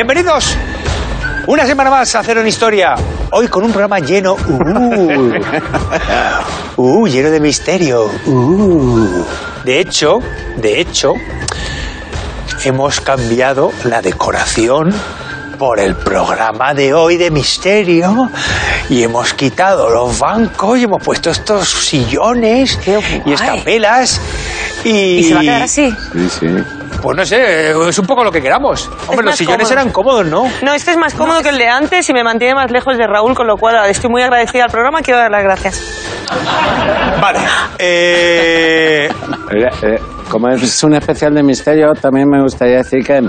Bienvenidos una semana más a Cero en Historia. Hoy con un programa lleno, uh, uh, lleno de misterio. Uh. De hecho, de hecho, hemos cambiado la decoración por el programa de hoy de misterio y hemos quitado los bancos y hemos puesto estos sillones y estas velas y... ¿Y se va a quedar así? Sí, sí. Pues no sé, es un poco lo que queramos. Hombre, los sillones cómodo. eran cómodos, ¿no? No, este es más cómodo que el de antes y me mantiene más lejos de Raúl, con lo cual estoy muy agradecida al programa. Quiero dar las gracias. Vale. Eh, Eh, eh, como es un especial de misterio, también me gustaría decir que,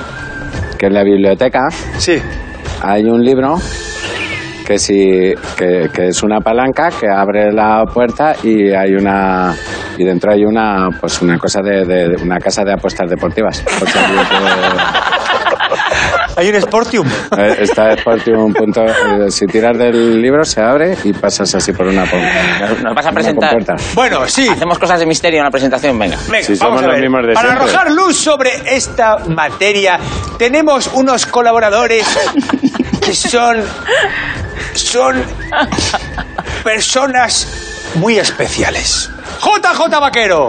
que en la biblioteca sí. hay un libro que, si, que, que es una palanca que abre la puerta y hay una y dentro hay una pues una cosa de, de- de una casa de apuestas deportivas. Si Hay un Sportium. eh, Está Sportium punto, eh, si tiras del libro se abre y pasas así por una pu- Nos vas a presentar. compuerta. Bueno, sí. Hacemos cosas de misterio en la presentación, venga. Venga, Sí, vamos somos a los ver. mismos de Para siempre. arrojar luz sobre esta materia, tenemos unos colaboradores que son, son personas muy especiales. JJ Vaquero.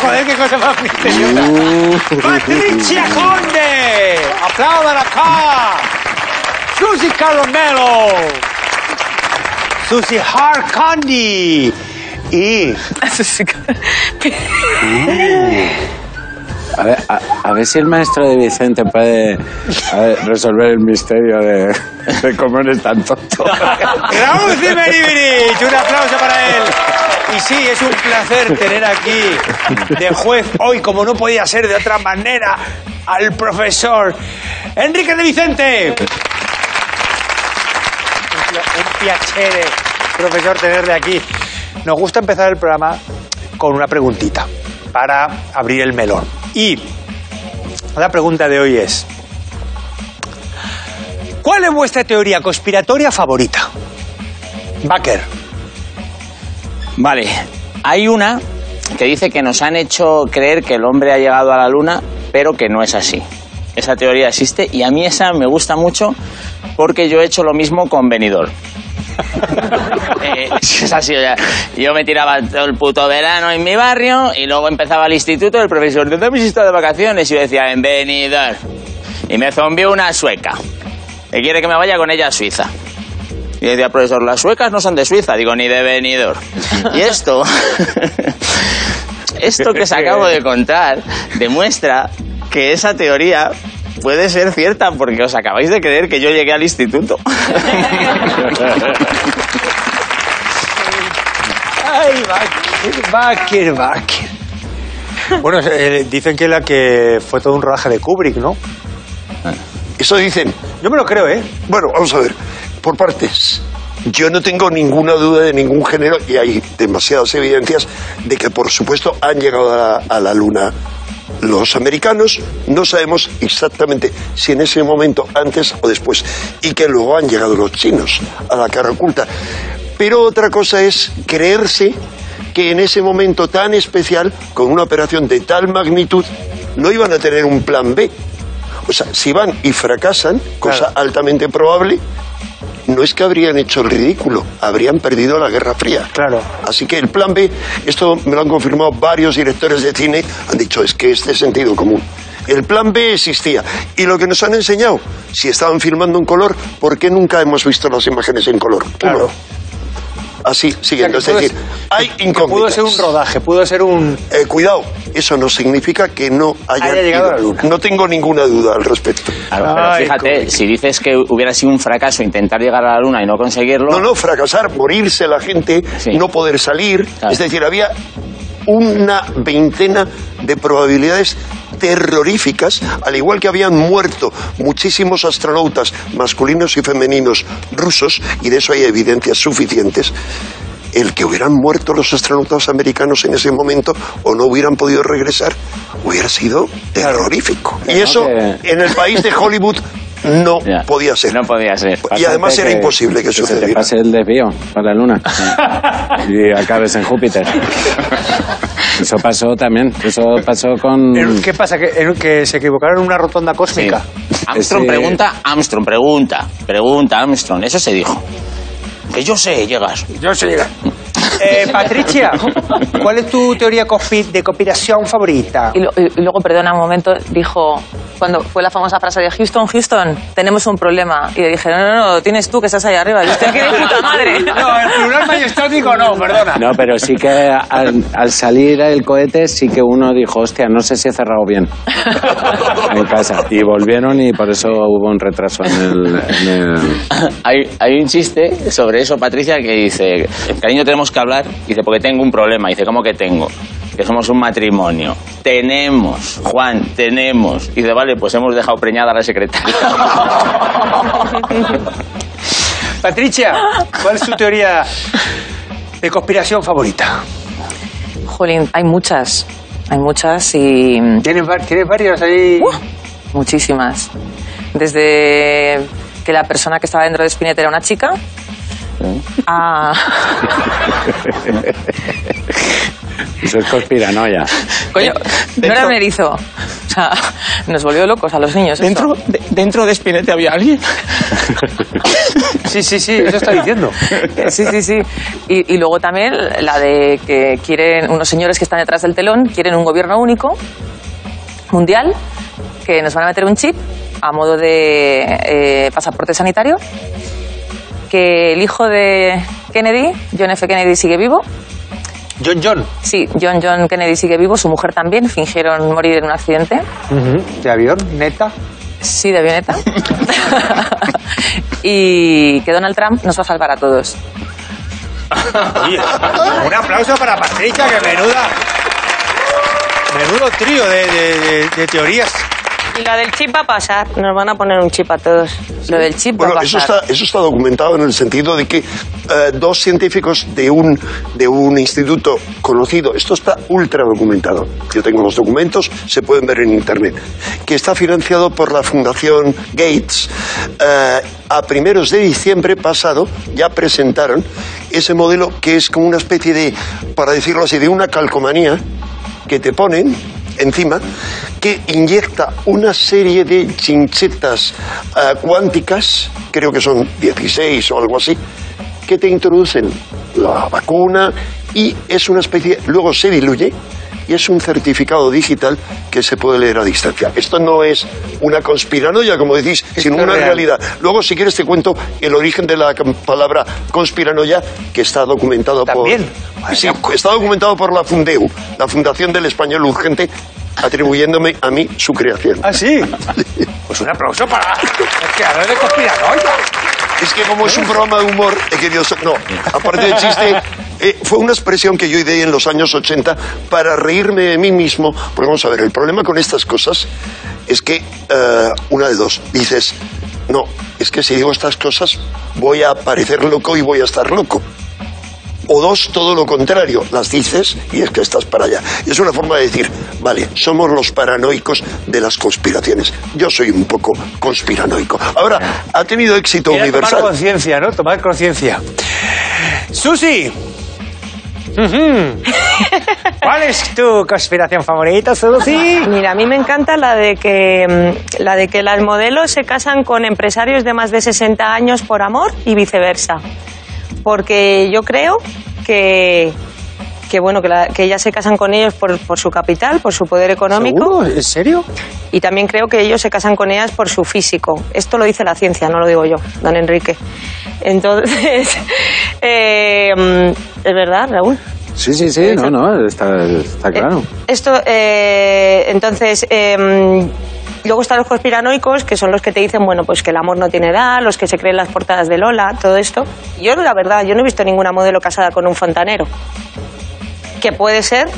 Joder, qué cosa más misteriosa. Patricia Conde. Aplaudan acá. Susie Caramelo. Susie Hard Candy. Y A ver, a, ver si el maestro de Vicente puede resolver el misterio de, cómo eres tan tonto. Raúl Zimeribirich, un aplauso para él. Y sí, es un placer tener aquí de juez hoy, como no podía ser de otra manera, al profesor Enrique de Vicente. Un piacere, profesor, tenerle aquí. Nos gusta empezar el programa con una preguntita para abrir el melón. Y la pregunta de hoy es, ¿cuál es vuestra teoría conspiratoria favorita? Baker. Vale, hay una que dice que nos han hecho creer que el hombre ha llegado a la luna, pero que no es así. Esa teoría existe y a mí esa me gusta mucho porque yo he hecho lo mismo con Benidorm. Eh, yo me tiraba todo el puto verano en mi barrio y luego empezaba el instituto el profesor, ¿dónde habéis estado de vacaciones? Y yo decía, en Benidorm. Y me zombió una sueca. Que quiere que me vaya con ella a Suiza. Y decía, profesor, las suecas no son de Suiza. Digo, ni de Benidorm. Y esto, esto que os acabo de contar, demuestra que esa teoría puede ser cierta porque os acabáis de creer que yo llegué al instituto. Ay, Baker, Baker, Baker. Bueno, eh, dicen que la que fue todo un rodaje de Kubrick, ¿no? Eso dicen. Yo me lo creo, ¿eh? Bueno, vamos a ver, por partes. Yo no tengo ninguna duda de ningún género y hay demasiadas evidencias de que, por supuesto, han llegado a la, a la Luna los americanos. No sabemos exactamente si en ese momento, antes o después, y que luego han llegado los chinos a la cara oculta. Pero otra cosa es creerse que en ese momento tan especial, con una operación de tal magnitud, no iban a tener un plan B. O sea, si van y fracasan, cosa Claro. altamente probable, no es que habrían hecho el ridículo, habrían perdido la Guerra Fría. Claro. Así que el plan B, esto me lo han confirmado varios directores de cine, han dicho, es que este es sentido común. El plan B existía. Y lo que nos han enseñado, si estaban filmando en color, ¿por qué nunca hemos visto las imágenes en color? Claro. Uno. Así, siguiendo. O sea, es decir, hay incógnitas. Pudo ser un rodaje, pudo ser un... Eh, cuidado, eso no significa que no Haya llegado ido. a la luna. No tengo ninguna duda al respecto. Claro, pero Ay, fíjate, si dices que hubiera sido un fracaso intentar llegar a la luna y no conseguirlo, No, no, fracasar, morirse la gente, Sí. no poder salir. Claro. Es decir, había una veintena de probabilidades terroríficas, al igual que habían muerto muchísimos astronautas masculinos y femeninos rusos, y de eso hay evidencias suficientes. El que hubieran muerto los astronautas americanos en ese momento o no hubieran podido regresar hubiera sido terrorífico. Y eso en el país de Hollywood no Ya. podía ser. No podía ser. Y además era imposible que se te sucediera. pase el desvío para la luna y acabes en Júpiter. Eso pasó también. Eso pasó con. ¿Qué pasa? ¿Que, en- que se equivocaron en una rotonda cósmica? Armstrong pregunta, Armstrong pregunta, pregunta, Armstrong. Eso se dijo. Que yo sé, llegas. Yo sé llegar. Eh, Patricia, ¿cuál es tu teoría de conspiración favorita? Y, lo- y- y luego, perdona un momento, dijo, cuando fue la famosa frase de Houston, Houston, tenemos un problema. Y le dije, no, no, no, tienes tú que estás ahí arriba. Y usted, ¿qué de puta madre? No, el plural majestático no, perdona. No, pero sí que al, al salir el cohete sí que uno dijo, hostia, no sé si he cerrado bien en casa. Y volvieron y por eso hubo un retraso en el... en el- Hay, hay un chiste sobre eso, Patricia, que dice, cariño, tenemos que hablar. Dice, porque tengo un problema. Dice, ¿cómo que tengo? Que somos un matrimonio. Tenemos, Juan, tenemos. Dice, vale, pues hemos dejado preñada a la secretaria. Patricia, ¿cuál es tu teoría de conspiración favorita? Jolín, hay muchas, hay muchas y ¿Tienes, tienes varios ahí? muchísimas. Desde que la persona que estaba dentro de Spinetta era una chica, a... Eso es conspiranoia. Coño, no era erizo. O sea, nos volvió locos a los niños. esto. de, dentro de Spinete había alguien. Sí, sí, sí, eso está diciendo. Sí, sí, sí. Y, y luego también la de que quieren, unos señores que están detrás del telón, quieren un gobierno único, mundial, que nos van a meter un chip a modo de eh, pasaporte sanitario, que el hijo de Kennedy, John F. Kennedy, sigue vivo. John John. Sí, John John Kennedy sigue vivo, su mujer también, fingieron morir en un accidente. De avión, neta. Sí, de avioneta. y que Donald Trump nos va a salvar a todos. Oye, un aplauso para Patricia, que menuda. Menudo trío de, de- de- de teorías. Y la del chip va a pasar. Nos van a poner un chip a todos. Lo del chip Bueno, va a eso pasar. está, eso está documentado en el sentido de que eh, dos científicos de un, de un instituto conocido, esto está ultra documentado, yo tengo los documentos, se pueden ver en Internet, que está financiado por la Fundación Gates, eh, a primeros de diciembre pasado ya presentaron ese modelo que es como una especie de, para decirlo así, de una calcomanía que te ponen encima que inyecta una serie de chinchetas eh, cuánticas, creo que son 16 o algo así, que te introducen la vacuna y es una especie, luego se diluye y es un certificado digital que se puede leer a distancia. Esto no es una conspiranoia, como decís, sino una real. realidad. Luego, si quieres, te cuento el origen de la palabra conspiranoia, que está documentado ¿También? por... Sí, está documentado por la Fundeu, la Fundación del Español Urgente, atribuyéndome a mí su creación. ¿Ah, sí? Pues un aplauso para el creador de conspiranoia. Es que como es un programa de humor, he querido... No, aparte del chiste, eh, fue una expresión que yo ideé en los años 80 para reírme de mí mismo. Porque vamos a ver, el problema con estas cosas es que, eh, una de dos, dices, no, es que si digo estas cosas voy a parecer loco y voy a estar loco. O dos, todo lo contrario, las dices y es que estás para allá. Y es una forma de decir, vale, somos los paranoicos de las conspiraciones. Yo soy un poco conspiranoico. Ahora, ha tenido éxito tomar universal. conciencia, ¿no? Tomar conciencia. Susi. ¿Cuál es tu conspiración favorita, Susi? Mira, a mí me encanta la de que mm, la de que las modelos se casan con empresarios de más de 60 años por amor y viceversa. Porque yo creo que que bueno que, la- que ellas se casan con ellos por, por su capital, por su poder económico ¿Seguro? ¿En serio? y también creo que ellos se casan con ellas por su físico. Esto lo dice la ciencia, no lo digo yo, don Enrique. Entonces, eh, es verdad, Raúl. Sí, sí, sí, no, no, está, está claro. Eh, Esto, eh, entonces, eh, luego están los conspiranoicos, que son los que te dicen, bueno, pues que el amor no tiene edad, los que se creen las portadas de Lola, todo esto. Yo, la verdad, yo no he visto ninguna modelo casada con un fontanero. Que puede ser,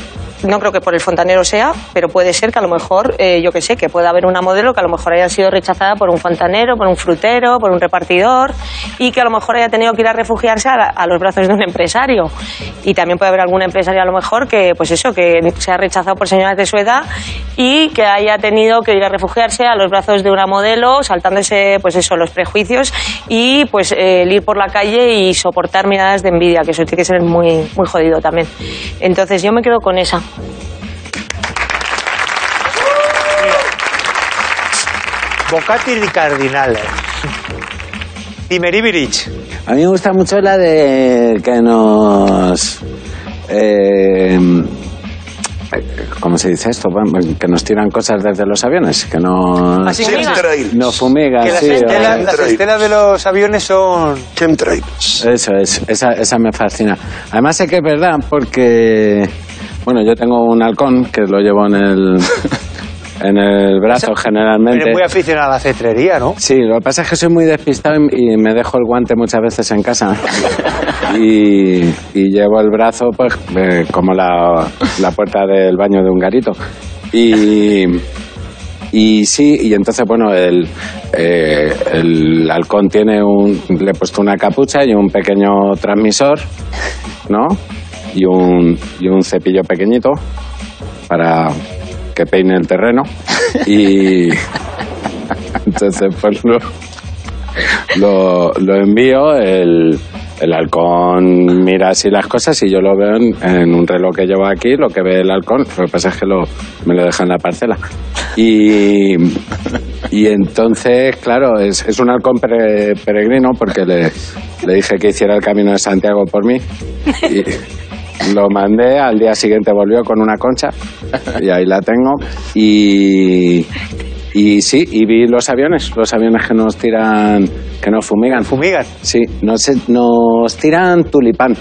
no creo que por el fontanero sea, pero puede ser que a lo mejor, eh, yo que sé, que pueda haber una modelo que a lo mejor haya sido rechazada por un fontanero, por un frutero, por un repartidor, y que a lo mejor haya tenido que ir a refugiarse a, los brazos de un empresario. Y también puede haber algún empresario a lo mejor que, pues eso, que se ha rechazado por señoras de su edad y que haya tenido que ir a refugiarse a los brazos de una modelo, saltándose, pues eso, los prejuicios y pues el ir por la calle y soportar miradas de envidia, que eso tiene que ser muy, muy jodido también. Entonces yo me quedo con esa. Bocati di Cardinale. Timeribirich. A mí me gusta mucho la de que nos... eh, ¿Cómo se dice esto? Que nos tiran cosas desde los aviones, que fumiga. Chemtrails. nos fumigan, Que las, sí, estelas, o- las estelas de los aviones son... Chemtrails. Eso es, esa, esa me fascina. Además sé que es verdad porque, bueno, yo tengo un halcón que lo llevo en el, en el brazo generalmente. Eres muy aficionado a la cetrería, ¿no? Sí, lo que pasa es que soy muy despistado y y me dejo el guante muchas veces en casa. Y, y llevo el brazo pues eh, como la, la puerta del baño de un garito. Y, y sí, y entonces, bueno, el, eh, el halcón tiene un... Le he puesto una capucha y un pequeño transmisor, ¿no? Y un, y un cepillo pequeñito para peine el terreno. Y entonces, pues lo, lo, envío, el, el halcón mira así las cosas y yo lo veo en, un reloj que llevo aquí, lo que ve el halcón, lo que pasa es que lo, me lo deja en la parcela. Y, y entonces, claro, es, es un halcón pere- peregrino porque le, le dije que hiciera el camino de Santiago por mí. Lo mandé, al día siguiente volvió con una concha y ahí la tengo. Y, y sí, y vi los aviones, los aviones que nos tiran, que nos fumigan. Fumigan. Sí, nos, nos tiran tulipán.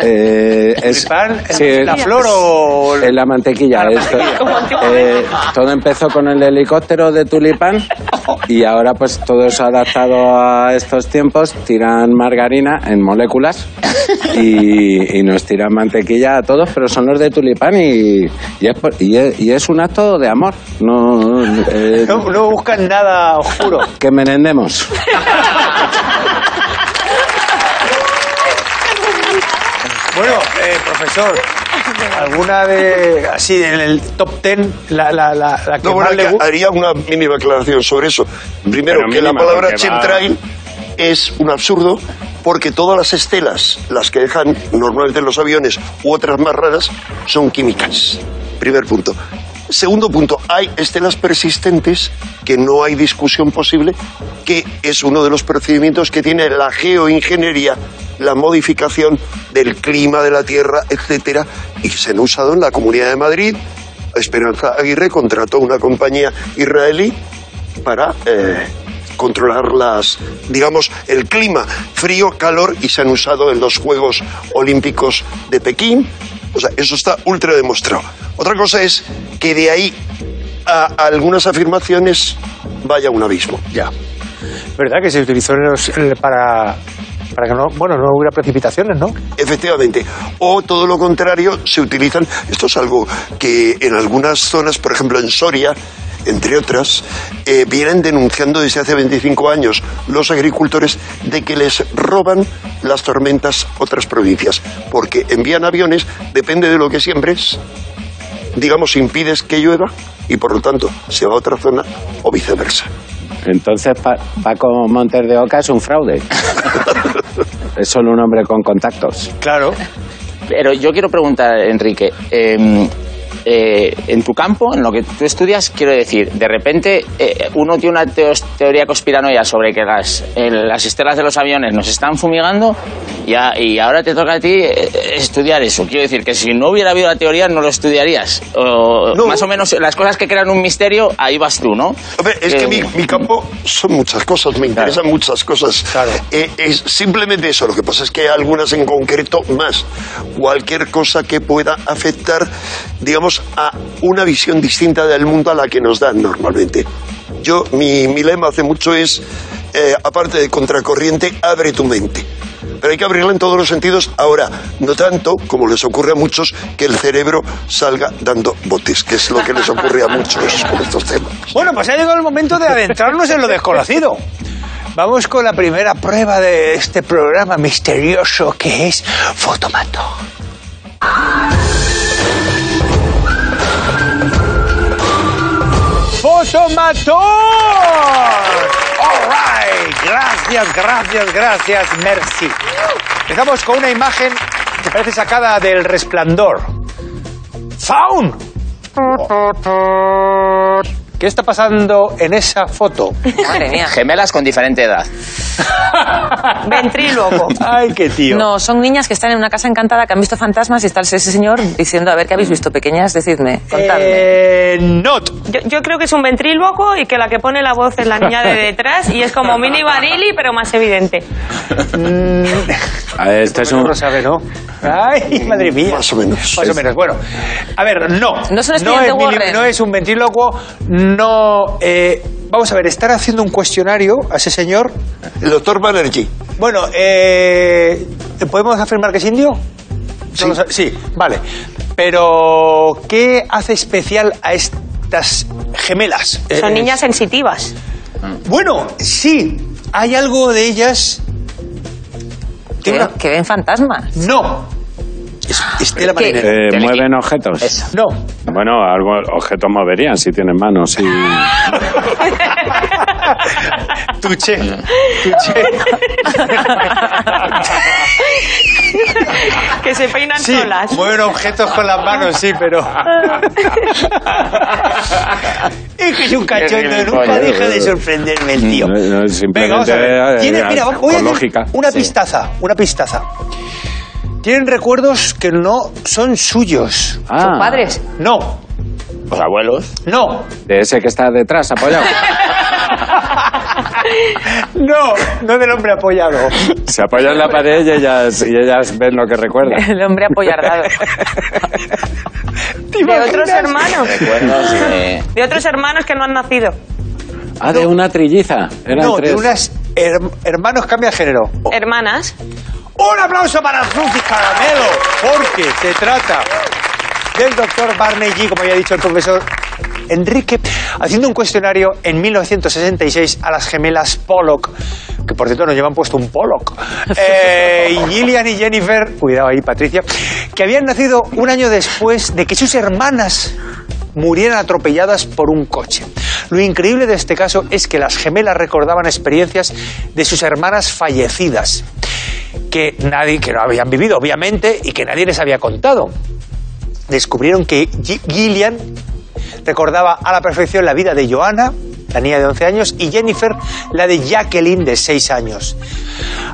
Eh, es- ¿Tulipán? ¿En sí, la flor o...? en la mantequilla. La esto- eh, todo empezó con el helicóptero de tulipán y ahora pues todo eso adaptado a estos tiempos. Tiran margarina en moléculas y, y nos tiran mantequilla a todos, pero son los de tulipán y, y, es, por- y es- y es un acto de amor. No, eh, No, no buscan nada oscuro. que merendemos. Bueno, eh, profesor, ¿alguna de... así en el top ten, la, la, la, la que No, bueno, más le que gusta? haría una mínima aclaración sobre eso. Primero, Pero que la palabra chemtrail es un absurdo porque todas las estelas, las que dejan normalmente en los aviones u otras más raras, son químicas. Primer punto. Segundo punto, hay estelas persistentes que no hay discusión posible, que es uno de los procedimientos que tiene la geoingeniería, la modificación del clima de la Tierra, etcétera, y se han usado en la Comunidad de Madrid. Esperanza Aguirre contrató una compañía israelí para eh, controlar las, digamos, el clima frío, calor y se han usado en los Juegos Olímpicos de Pekín. O sea, eso está ultra demostrado. Otra cosa es que de ahí a algunas afirmaciones vaya un abismo. Ya. ¿Verdad que se utilizó para, para que no, bueno, no hubiera precipitaciones, ¿no? Efectivamente. O todo lo contrario, se utilizan, esto es algo que en algunas zonas, por ejemplo en Soria, entre otras, eh, vienen denunciando desde hace 25 años los agricultores de que les roban las tormentas otras provincias, porque envían aviones, depende de lo que siembres, digamos, impides que llueva y por lo tanto se va a otra zona o viceversa. Entonces Pa- Paco Montes de Oca es un fraude. es solo un hombre con contactos. Claro. Pero yo quiero preguntar, Enrique, eh, eh, en tu campo, en lo que tú estudias, quiero decir, de repente eh, uno tiene una teoría conspiranoia sobre que las, eh, las estelas de los aviones nos están fumigando y, a- y ahora te toca a ti eh, estudiar eso. Quiero decir que si no hubiera habido la teoría no lo estudiarías. O, No. Más o menos las cosas que crean un misterio, ahí vas tú, ¿no? Hombre, es que Eh, mi, mi campo son muchas cosas, me interesan muchas cosas. Claro. Eh, es simplemente eso, lo que pasa es que hay algunas en concreto más. Cualquier cosa que pueda afectar, digamos, a una visión distinta del mundo a la que nos dan normalmente. Yo, mi, mi lema hace mucho es, eh, aparte de contracorriente, abre tu mente. Pero hay que abrirla en todos los sentidos. Ahora, no tanto, como les ocurre a muchos, que el cerebro salga dando botes, que es lo que les ocurre a muchos con estos temas. Bueno, pues ha llegado el momento de adentrarnos en lo desconocido. Vamos con la primera prueba de este programa misterioso que es Fotomato. ¡Fotomato! All right. Gracias, gracias, gracias. Merci. Empezamos con una imagen que parece sacada del resplandor. ¡Faun! ¿Qué está pasando en esa foto? Madre mía. Gemelas con diferente edad. Ventríloco. Ay, qué tío. No, son niñas que están en una casa encantada, que han visto fantasmas y está ese señor diciendo, a ver, ¿qué habéis visto? Pequeñas, decidme, contadme. Eh, not. Yo, yo creo que es un ventríloco y que la que pone la voz es la niña de detrás y es como mini Vanilli, pero más evidente. A ver, Este es un... Lo sabe, ¿no? Ay, madre mía. Más o menos. Más o menos. Bueno, a ver, no. No es un no es, mili- no es un ventrílocuo, no... eh, vamos a ver, estar haciendo un cuestionario a ese señor. El doctor Banerjee. Bueno, eh, ¿podemos afirmar que es indio? Sí. No sí, vale. Pero, ¿qué hace especial a estas gemelas? Son Eh, niñas sensitivas. Bueno, sí, hay algo de ellas... Que, una- que ven fantasmas. No. Es- Estela ¿Qué? Marinero. Eh, mueven objetos. No. Bueno, algo objetos moverían si tienen manos y... Tuche. Tuche. Que se peinan Sí, solas. mueven objetos con las manos, sí, pero. es que es un cachondo, nunca deja de sorprenderme el tío. No, no, simplemente, Venga, vamos a ver. eh, Tiene- mira, voy a con hacer lógica. una Sí. pistaza, una pistaza. Tienen recuerdos que no son suyos. Ah, Son padres. No, Los abuelos. no, De ese que está detrás, apoyado. no, no del hombre apoyado. Se apoya en la pared y ellas, y ellas ven lo que recuerda. El hombre apoyardado. ¿Te De imaginas? otros hermanos. Recuerdos de... De otros hermanos que no han nacido. Ah, de una trilliza. Eran No, tres. de unas her- hermanos cambia de género. Hermanas. Un aplauso para Rufi Caramelo, porque se trata del doctor Barney G, como ya ha dicho el profesor Enrique, haciendo un cuestionario en 1966 a las gemelas Pollock, que por cierto nos llevan puesto un Pollock, eh, y Gillian y Jennifer, cuidado ahí Patricia, que habían nacido un año después de que sus hermanas murieran atropelladas por un coche. Lo increíble de este caso es que las gemelas recordaban experiencias de sus hermanas fallecidas que nadie, que no habían vivido, obviamente, y que nadie les había contado. Descubrieron que Gi- Gillian recordaba a la perfección la vida de Joanna, la niña de 11 años, y Jennifer, la de Jacqueline, de 6 años.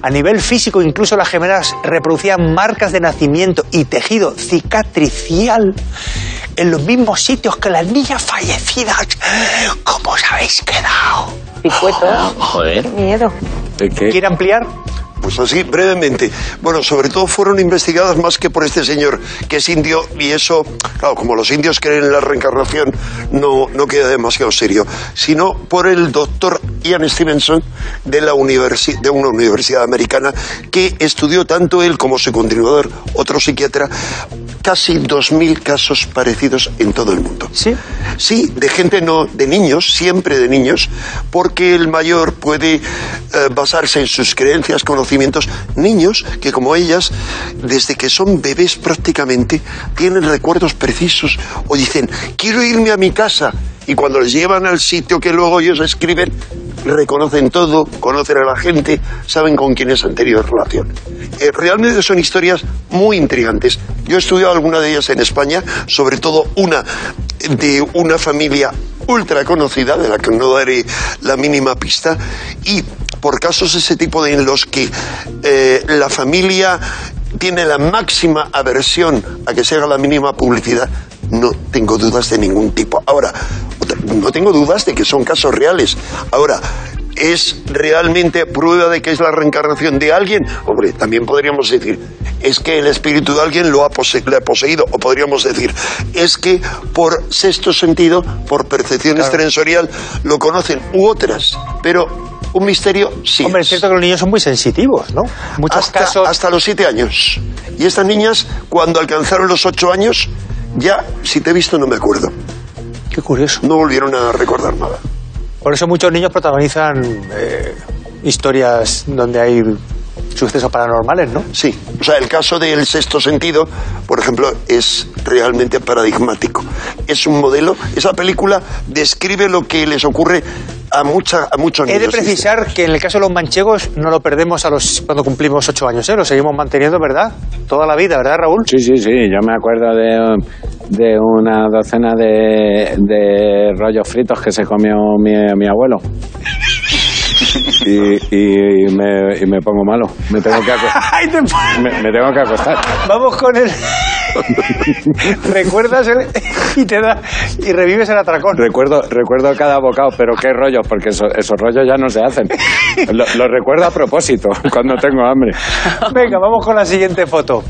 A nivel físico, incluso las gemelas reproducían marcas de nacimiento y tejido cicatricial en los mismos sitios que las niñas fallecidas. ¿Cómo os habéis quedado? Picueto. Joder. Miedo. ¿De qué? ¿Quiere ampliar? Pues así, brevemente. Bueno, sobre todo fueron investigadas más que por este señor, que es indio, y eso, claro, como los indios creen en la reencarnación, no, no queda demasiado serio, sino por el doctor Ian Stevenson de, la universi- de una universidad americana, que estudió tanto él como su continuador, otro psiquiatra, casi 2.000 casos parecidos en todo el mundo. Sí. Sí, de gente no, de niños, siempre de niños, porque el mayor puede eh, basarse en sus creencias, conocimientos, niños que como ellas, desde que son bebés prácticamente, tienen recuerdos precisos o dicen, quiero irme a mi casa. Y cuando les llevan al sitio que luego ellos escriben, reconocen todo, conocen a la gente, saben con quién es anterior relación. Eh, realmente son historias muy intrigantes. Yo he estudiado alguna de ellas en España, sobre todo una de una familia ultra conocida, de la que no daré la mínima pista, y por casos ese tipo de en los que eh, la familia tiene la máxima aversión a que se haga la mínima publicidad, no tengo dudas de ningún tipo. Ahora, no tengo dudas de que son casos reales. Ahora, ¿es realmente prueba de que es la reencarnación de alguien? Hombre, también podríamos decir, es que el espíritu de alguien lo ha, pose- le ha poseído. O podríamos decir, es que por sexto sentido, por percepción sensorial, lo conocen. U otras. Pero un misterio sí. Hombre, es es. cierto que los niños son muy sensitivos, ¿no? Muchos hasta, casos. hasta los siete años. Y estas niñas, cuando alcanzaron los ocho años, ya, si te he visto, no me acuerdo. Qué curioso. No volvieron a recordar nada. Por eso muchos niños protagonizan eh, historias donde hay sucesos paranormales, ¿no? Sí, o sea, el caso del sexto sentido, por ejemplo, es realmente paradigmático. Es un modelo, esa película describe lo que les ocurre a, mucha, a muchos He niños. de precisar que en el caso de los manchegos no lo perdemos a los cuando cumplimos ocho años, ¿eh? Lo seguimos manteniendo, ¿verdad? Toda la vida, ¿verdad, Raúl? Sí, sí, sí. Yo me acuerdo de, de una docena de, de rollos fritos que se comió mi, mi abuelo. Y, y, me, y me pongo malo. Me tengo que, aco- Ay, te- me, me tengo que acostar. Vamos con el... Recuerdas el... y te da... y revives el atracón. Recuerdo, recuerdo cada bocado, pero qué rollos, porque eso- esos rollos ya no se hacen. Lo, lo recuerdo a propósito, cuando tengo hambre. Venga, vamos con la siguiente foto.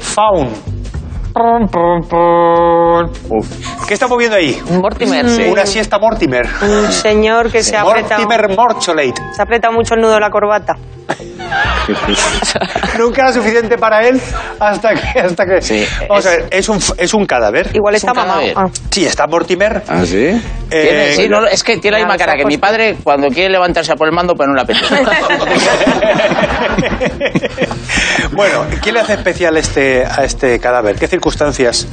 Faun. Uf. ¿Qué está moviendo ahí? Mortimer, sí. Una siesta Mortimer. Un señor que se ha apretado, Mortimer Morcholate. se ha apretado mucho el nudo de la corbata. Nunca era suficiente para él hasta que... Hasta que... Sí, Vamos es- a ver, es un, es un cadáver. Igual Es está mamado. cadáver. Ah. Sí, está Mortimer. ¿Ah, sí? Eh, Tiene- sí, no, es que tiene la misma cara que mi padre cuando quiere levantarse a por el mando, pero no la apetece. bueno, ¿qué le hace especial este, a este cadáver? ¿Qué circunstancias?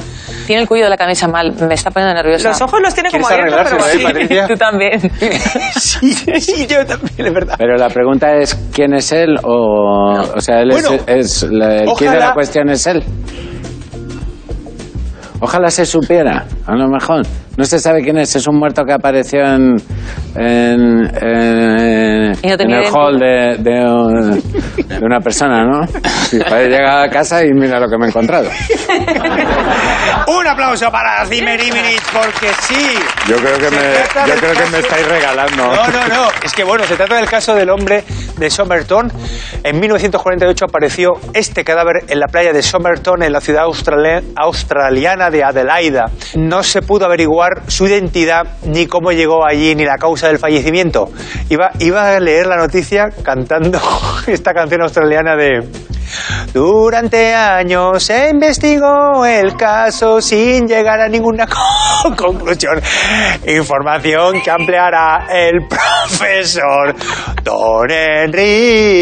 Tiene el cuello de la camisa mal, me está poniendo nerviosa. Los ojos los tiene como ¿Quieres abiertos, pero eh. Patricia? Tú también. sí, sí, yo también, es verdad. Pero la pregunta es, ¿quién es él? O, o sea, él Bueno, es, es la- el quid de ojalá- la cuestión es él. Ojalá se supiera, a lo mejor. No se sabe quién es, es un muerto que apareció en, en, en- Y no en el hall de, de, un- de una persona, ¿no? Y padre llega a casa y mira lo que me he encontrado. Un aplauso para Zimmer porque sí. Yo creo que me, yo creo que me estáis regalando. No, no, no. Es que bueno, se trata del caso del hombre de Somerton. En 1948 apareció este cadáver en la playa de Somerton, en la ciudad australi- australiana de Adelaida. No se pudo averiguar su identidad, ni cómo llegó allí, ni la causa del fallecimiento. Iba, iba a leer la noticia cantando esta canción australiana de... Durante años se investigó el caso sin llegar a ninguna co- conclusión. Información que ampliará el profesor Don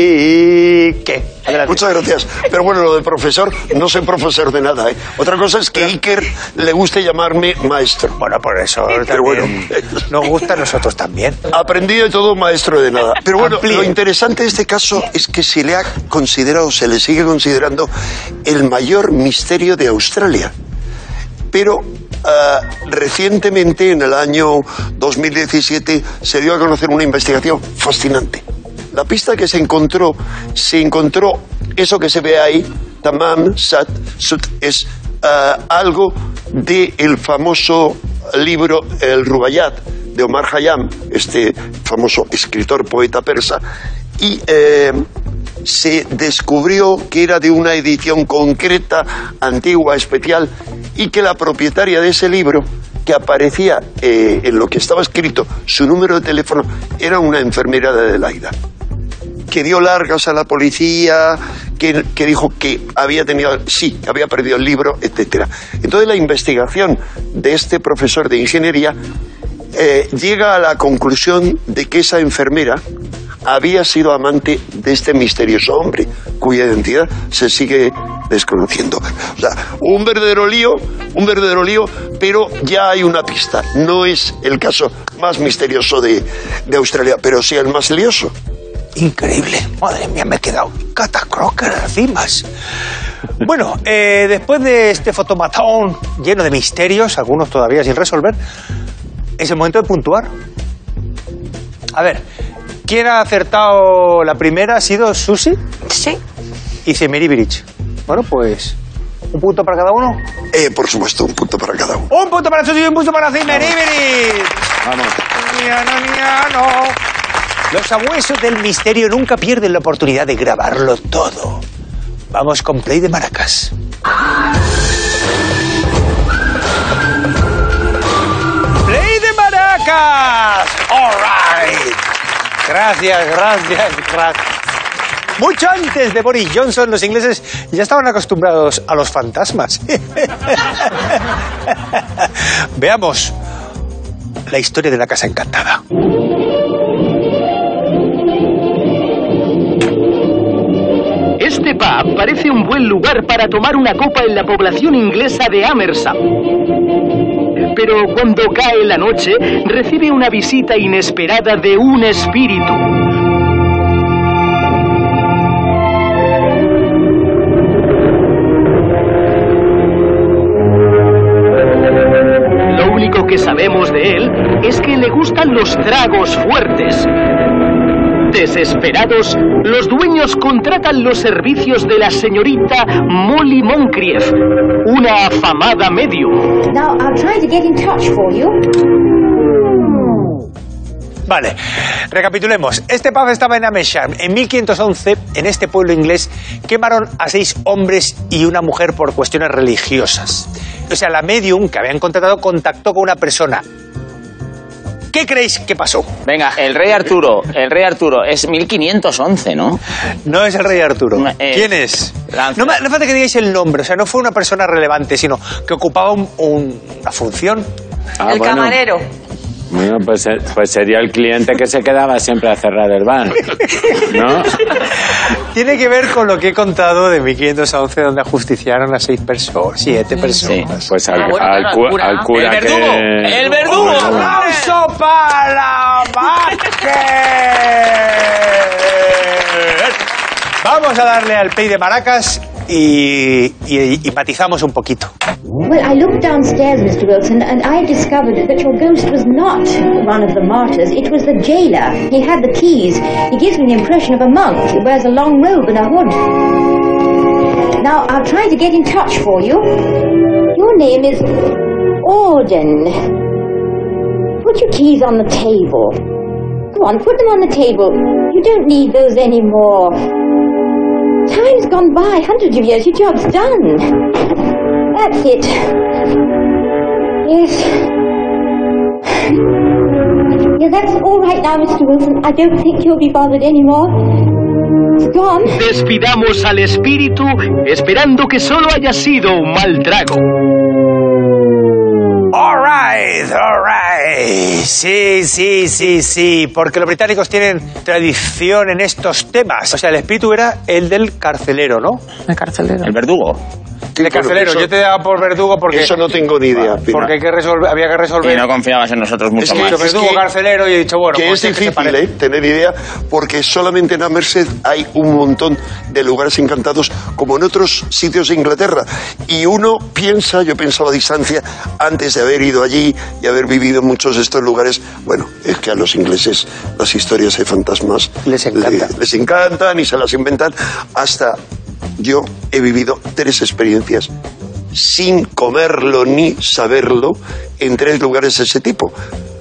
Enrique. Adelante. Muchas gracias. Pero bueno, lo de profesor, no soy profesor de nada. ¿eh? Otra cosa es que Iker le guste llamarme maestro. Bueno, por eso Pero también bueno. nos gusta a nosotros también. Aprendí de todo, maestro de nada. Pero bueno, Amplíe. lo interesante de este caso es que se le ha considerado, se le sigue considerando el mayor misterio de Australia. Pero ah, recientemente, en el año 2017, se dio a conocer una investigación fascinante. La pista que se encontró, se encontró eso que se ve ahí, Tamam Sat Sut, es ah, algo del famoso libro El Rubayat de Omar Khayyam, este famoso escritor poeta persa, y eh, se descubrió que era de una edición concreta, antigua, especial, y que la propietaria de ese libro, que aparecía eh, en lo que estaba escrito, su número de teléfono, era una enfermera de Adelaida que dio largas a la policía, que, que dijo que había tenido, sí, había perdido el libro, etcétera. Entonces la investigación de este profesor de ingeniería eh, llega a la conclusión de que esa enfermera había sido amante de este misterioso hombre, cuya identidad se sigue desconociendo. O sea, un verdadero lío, un verdadero lío, pero ya hay una pista. No es el caso más misterioso de, de Australia, pero sí el más lioso. Increíble. Madre mía, me he quedado catacroker cimas. Bueno, eh, después de este fotomatón lleno de misterios, algunos todavía sin resolver, es el momento de puntuar. A ver, ¿quién ha acertado la primera? ¿Ha sido Susi Sí. y Zemiribirich? Bueno, pues, ¿un punto para cada uno? Eh, por supuesto, un punto para cada uno. Un punto para Susi y un punto para Zemiribirich. Vamos. Niano, niano. Los sabuesos del misterio nunca pierden la oportunidad de grabarlo todo. Vamos con Play de Maracas. Play de Maracas. All right. Gracias, gracias, gracias. Mucho antes de Boris Johnson, los ingleses ya estaban acostumbrados a los fantasmas. Veamos la historia de la Casa Encantada. Parece un buen lugar para tomar una copa en la población inglesa de Amersham. Pero cuando cae la noche, recibe una visita inesperada de un espíritu. Lo único que sabemos de él es que le gustan los tragos fuertes. Desesperados, los dueños contratan los servicios de la señorita Molly Moncrief, una afamada medium. Now, I'll try to get in touch for you. Vale, recapitulemos. Este pub estaba en Amersham. En 1511, en este pueblo inglés, quemaron a seis hombres y una mujer por cuestiones religiosas. O sea, la medium que habían contratado contactó con una persona. ¿Qué creéis que pasó? Venga, el rey Arturo, el rey Arturo es 1511, ¿no? No es el rey Arturo. Eh, ¿Quién es? No me no falta que digáis el nombre. O sea, no fue una persona relevante, sino que ocupaba un- un- una función. Ah, el bueno. camarero. Bueno, pues, eh, pues sería el cliente que se quedaba siempre a cerrar el bar. ¿No? Tiene que ver con lo que he contado de 1511, donde ajusticiaron a seis personas, siete personas. Pues al, Ah, bueno, al al cura. al cura El verdugo, que... el verdugo. ¡Un aplauso para Vázquez! Vamos a darle al pay de maracas y, y- y matizamos un poquito. Well, I looked downstairs, Mr. Wilson, and I discovered that your ghost was not one of the martyrs. It was the jailer. He had the keys. He gives me the impression of a monk. He wears a long robe and a hood. Now, I'll try to get in touch for you. Your name is Auden. Put your keys on the table. Go on, put them on the table. You don't need those anymore. Time's gone by, hundreds of years. Your job's done. That's it. Yes. Yeah, that's all right now, Mr. Wilson. I don't think you'll be bothered anymore. Despidamos al espíritu esperando que solo haya sido un mal trago. All right, all right. Sí, sí, sí, sí, porque los británicos tienen tradición en estos temas. O sea, el espíritu era el del carcelero, ¿no? El carcelero. El verdugo. El carcelero. eso- Yo te daba por verdugo porque, Eso no tengo ni idea. Porque hay que resolver, había que resolver. Y no confiabas en nosotros mucho Es que- He dicho más. verdugo, que- carcelero y he dicho, bueno, que pues es difícil. ¿eh? tener idea porque solamente en Amerset hay un montón de lugares encantados como en otros sitios de Inglaterra y uno piensa, yo pensaba a distancia antes de haber ido allí y haber vivido en muchos de estos lugares, bueno, es que a los ingleses las historias de fantasmas Les encanta. le- les encantan y se las inventan hasta yo he vivido tres experiencias sin comerlo ni saberlo en tres lugares de ese tipo.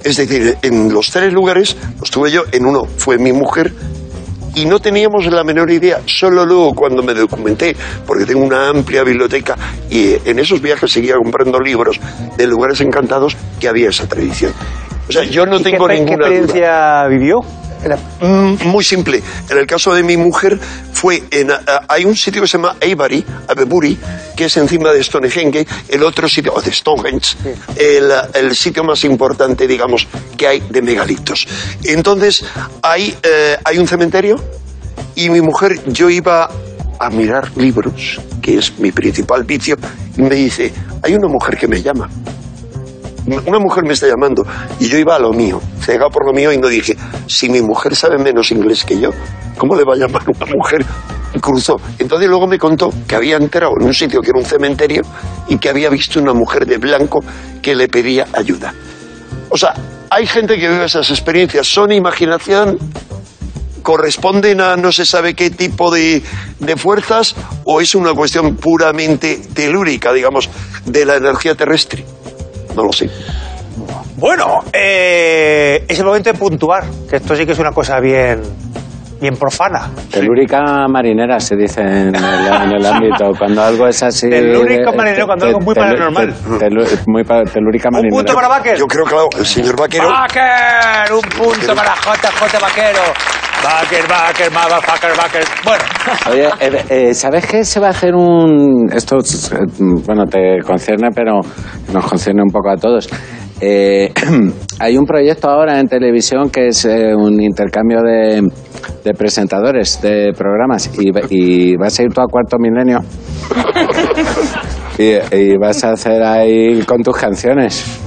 Es decir, en los tres lugares los tuve yo, en uno fue mi mujer y no teníamos la menor idea, solo luego cuando me documenté, porque tengo una amplia biblioteca y en esos viajes seguía comprando libros de lugares encantados que había esa tradición. O sea, yo no ¿Y tengo qué, ninguna ¿Qué duda. experiencia vivió? Muy simple. En el caso de mi mujer fue en hay un sitio que se llama Avebury, Avebury, que es encima de Stonehenge, el otro sitio, o de Stonehenge, el, el sitio más importante, digamos, que hay de megalitos. Entonces, hay, eh, hay un cementerio y mi mujer, yo iba a mirar libros, que es mi principal vicio, y me dice, hay una mujer que me llama una mujer me está llamando y yo iba a lo mío, cegado por lo mío y no dije, si mi mujer sabe menos inglés que yo, ¿cómo le va a llamar una mujer? Cruzó. Entonces luego me contó que había entrado en un sitio que era un cementerio y que había visto una mujer de blanco que le pedía ayuda. O sea, hay gente que vive esas experiencias, son imaginación, corresponden a no se sabe qué tipo de fuerzas o es una cuestión puramente telúrica, digamos, de la energía terrestre. No lo sé. Bueno, eh, es el momento de puntuar, que esto sí que es una cosa bien, bien profana. Telúrica marinera se dice en el, en el ámbito. Cuando algo es así. Telúrica eh, marinero, cuando te- algo es muy paranormal. muy telúrica Un marinera. punto para Baker. Yo creo que claro, el señor Vaquero Baker, un punto para JJ Vaquero. Baker, Baker, motherfucker, Baker. Bueno, Oye, eh, eh, ¿sabes que se va a hacer un... Esto, es, eh, bueno, te concierne, pero nos concierne un poco a todos. Eh, hay un proyecto ahora en televisión que es eh, un intercambio de, de presentadores de programas y, y vas a ir tú a Cuarto Milenio y vas a hacer ahí con tus canciones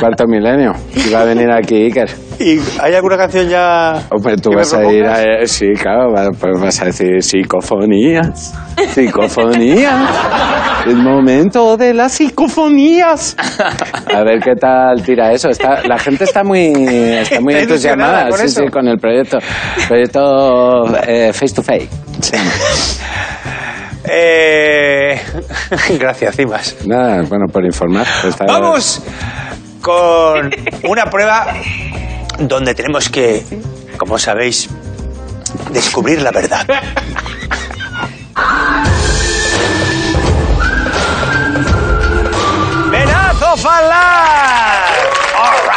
Cuarto Milenio y va a venir aquí Iker. ¿Y hay alguna canción ya Hombre, tú que me vas a ir a... propongas? Sí, claro, pues vas a decir psicofonías, psicofonías, el momento de las psicofonías. A ver qué tal tira eso. Está, la gente está muy, está muy Está entusiasmada sí, eso. sí, con el proyecto. Proyecto eh, Face to Face. Sí. Eh, Gracias, Cimas. Nada, bueno, por informar. Está- Vamos con una prueba donde tenemos que, como sabéis, descubrir la verdad. ¡Venazo falar! All right.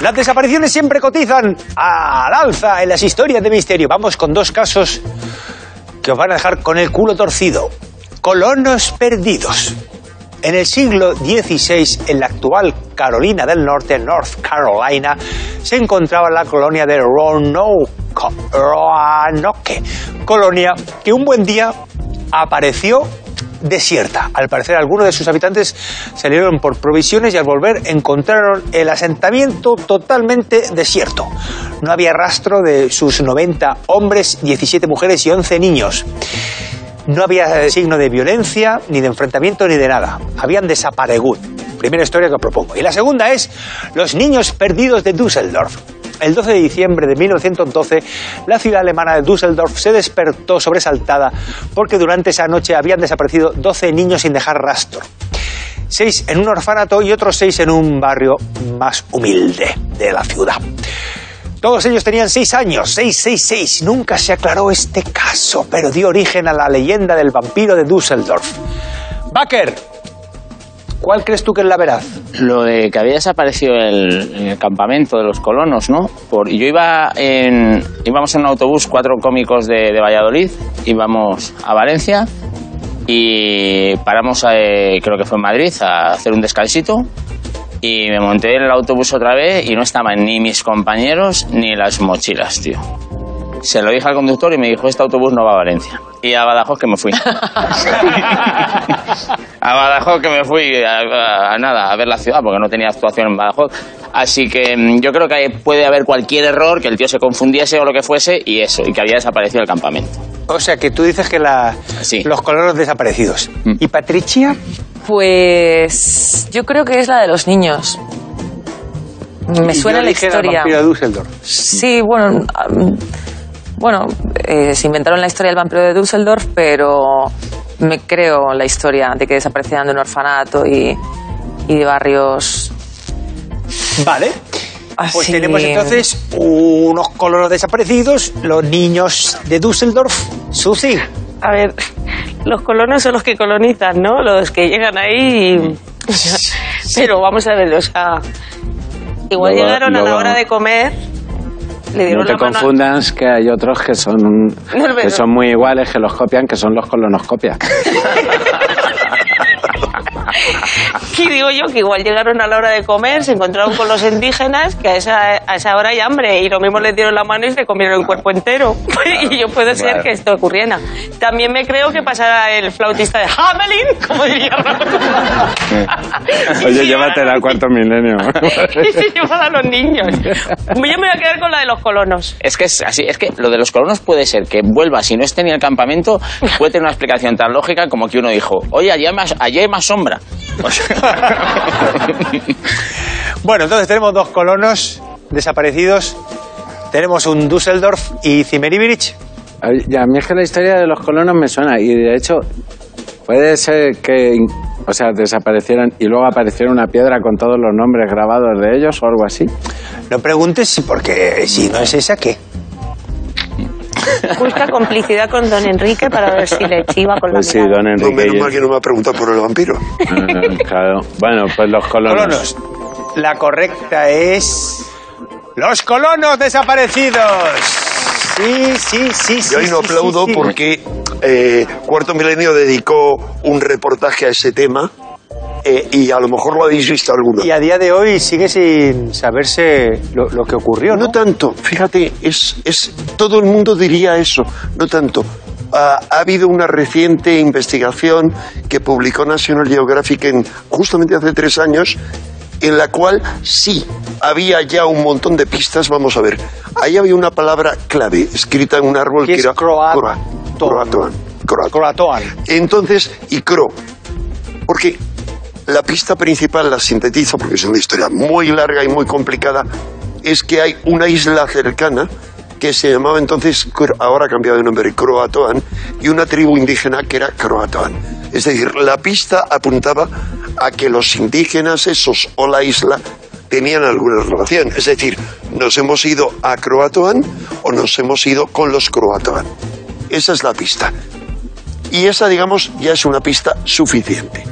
Las desapariciones siempre cotizan al alza en las historias de misterio. Vamos con dos casos que os van a dejar con el culo torcido. Colonos perdidos. En el siglo XVI, en la actual Carolina del Norte, North Carolina, se encontraba la colonia de Roanoke, colonia que un buen día apareció desierta. Al parecer, algunos de sus habitantes salieron por provisiones y al volver encontraron el asentamiento totalmente desierto. No había rastro de sus 90 hombres, 17 mujeres y 11 niños. No había eh, signo de violencia, ni de enfrentamiento, ni de nada. Habían desaparegut. Primera historia que propongo. Y la segunda es Los niños perdidos de Düsseldorf. El 12 de diciembre de 1912, la ciudad alemana de Düsseldorf se despertó sobresaltada porque durante esa noche habían desaparecido 12 niños sin dejar rastro. Seis en un orfanato y otros seis en un barrio más humilde de la ciudad. Todos ellos tenían seis años, seis, seis, seis. Nunca se aclaró este caso, pero dio origen a la leyenda del vampiro de Düsseldorf. Baker, ¿cuál crees tú que es la verdad? Lo de que había desaparecido el, el campamento de los colonos, ¿no? Por, yo iba en, íbamos en un autobús, cuatro cómicos de, de Valladolid, íbamos a Valencia y paramos, eh, creo que fue en Madrid, a hacer un descansito y me monté en el autobús otra vez y no estaban ni mis compañeros ni las mochilas, tío. Se lo dije al conductor y me dijo, este autobús no va a Valencia. Y a Badajoz que me fui. a Badajoz que me fui a, a- a nada, a ver la ciudad, porque no tenía actuación en Badajoz. Así que mm, yo creo que puede haber cualquier error, que el tío se confundiese o lo que fuese, y eso, y que había desaparecido el campamento. O sea, que tú dices que la- Sí. los colonos desaparecidos. Mm. ¿Y Patricia? Pues yo creo que es la de los niños. Me suena Yo la historia. vampiro de Düsseldorf. Sí, bueno, bueno, eh, se inventaron la historia del vampiro de Düsseldorf, pero me creo la historia de que desaparecían de un orfanato y, y de barrios. Vale. Pues tenemos entonces unos colonos desaparecidos, los niños de Düsseldorf. Susi. A ver, los colonos son los que colonizan, ¿no? Los que llegan ahí y... Pero vamos a ver, o sea... Igual llegaron a la hora de comer, le dieron No te la mano... confundas que hay otros que son No, que son muy iguales, que los copian, que son los colonoscopias. Y digo yo que igual llegaron a la hora de comer, se encontraron con los indígenas, que a esa, a esa hora hay hambre, y lo mismo les dieron la mano y se comieron el cuerpo entero. y yo puede ser que esto ocurriera. También me creo que pasara el flautista de Hamelin, como diría Oye, llévatela al cuarto milenio. y se llevan a los niños. Yo me voy a quedar con la de los colonos. Es que es así, es que lo de los colonos puede ser que vuelva si no esté ni en el campamento, puede tener una explicación tan lógica como que uno dijo, oye, allí hay más, allí hay más sombra. Bueno, entonces tenemos dos colonos desaparecidos. Tenemos un Düsseldorf y y a mí es que la historia de los colonos me suena y de hecho puede ser que, o sea, desaparecieran y luego apareciera una piedra con todos los nombres grabados de ellos o algo así. No preguntes si porque si no es esa, ¿qué? Busca complicidad con don Enrique para ver si le chiva con la sí, mirada. don No, Enrique. menos y- mal que no me ha preguntado por el vampiro. Ah, claro. Bueno, pues los colonos. Colonos. La correcta es Los colonos desaparecidos. Sí, sí, sí, sí. Yo ahí no sí, aplaudo sí, sí. porque eh, Cuarto Milenio dedicó un reportaje a ese tema eh, y a lo mejor lo habéis visto alguno. Y a día de hoy sigue sin saberse lo, lo que ocurrió, ¿no? No tanto, fíjate, es, es todo el mundo diría eso, no tanto. Ah, ha habido una reciente investigación que publicó National Geographic en, justamente hace tres años, en la cual sí había ya un montón de pistas. Vamos a ver, ahí había una palabra clave escrita en un árbol Que es era croato. croa- croatoan, croato. Croatoan. Entonces, y cro, porque la pista principal, la sintetizo porque es una historia muy larga y muy complicada, es que hay una isla cercana que se llamaba entonces, ahora ha cambiado de nombre, Croatoan, y una tribu indígena que era Croatoan. Es decir, la pista apuntaba a que los indígenas esos o la isla tenían alguna relación. Es decir, nos hemos ido a Croatoan o nos hemos ido con los Croatoan. Esa es la pista. Y esa, digamos, ya es una pista suficiente.